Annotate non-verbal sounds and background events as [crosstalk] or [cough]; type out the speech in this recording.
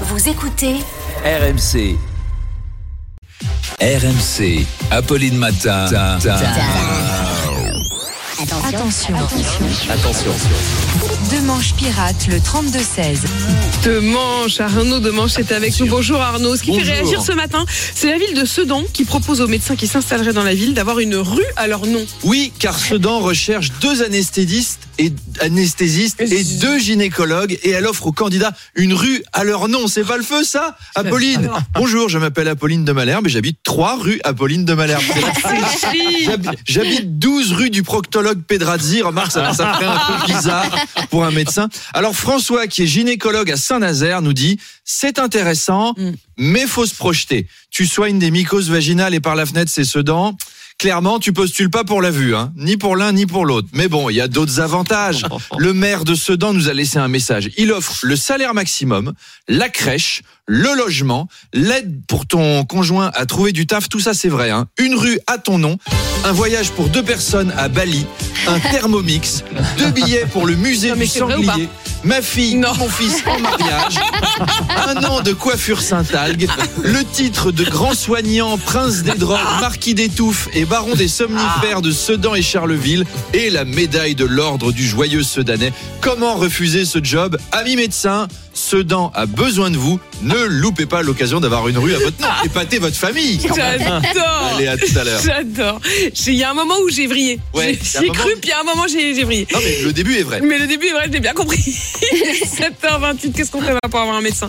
Vous écoutez RMC. RMC. Apolline Matin. Attention. Attention. Deux manches pirates, le 32-16. De Manche, Arnaud de Manche est avec nous. Bonjour Arnaud. Ce qui fait réagir ce matin, c'est la ville de Sedan qui propose aux médecins qui s'installeraient dans la ville d'avoir une rue à leur nom. Oui, car Sedan recherche deux anesthésistes et anesthésistes et deux gynécologues et elle offre aux candidats une rue à leur nom. C'est pas le feu ça Apolline. Bonjour, je m'appelle Apolline de Malherbe et j'habite trois rues Apolline de Malherbe. [laughs] J'habite 12 rue du proctologue Pedrazzi. Remarque, ça, ça ferait un peu bizarre pour un médecin. Alors François, qui est gynécologue à Saint-Nazaire, nous dit c'est intéressant, Mm. mais faut se projeter. Tu soignes des mycoses vaginales et par la fenêtre, c'est Sedan. Clairement, tu postules pas pour la vue, hein. ni pour l'un ni pour l'autre. Mais bon, il y a d'autres avantages. [laughs] Le maire de Sedan nous a laissé un message. Il offre le salaire maximum, la crèche, le logement, l'aide pour ton conjoint à trouver du taf. Tout ça, c'est vrai. Hein. Une rue à ton nom, un voyage pour deux personnes à Bali, un [laughs] thermomix, deux billets pour le musée Non, du sanglier. Ma fille, Non. mon fils en mariage, un an de coiffure Saint-Algue, le titre de grand soignant, prince des drogues, marquis des touffes et baron des somnifères de Sedan et Charleville et la médaille de l'ordre du joyeux Sedanais. Comment refuser ce job? Amis médecins, Sedan a besoin de vous. Ne loupez pas l'occasion d'avoir une rue à votre nom. [laughs] Épatez votre famille. J'adore. Allez, à tout à l'heure. J'adore. J'ai- Il y a un moment où j'ai vrillé. Ouais, J'ai- cru, puis il y a un moment j'ai j'ai vrillé. Non mais le début est vrai. Mais le début est vrai, je l'ai bien compris. [laughs] 7h28, qu'est-ce qu'on fait pour avoir un médecin?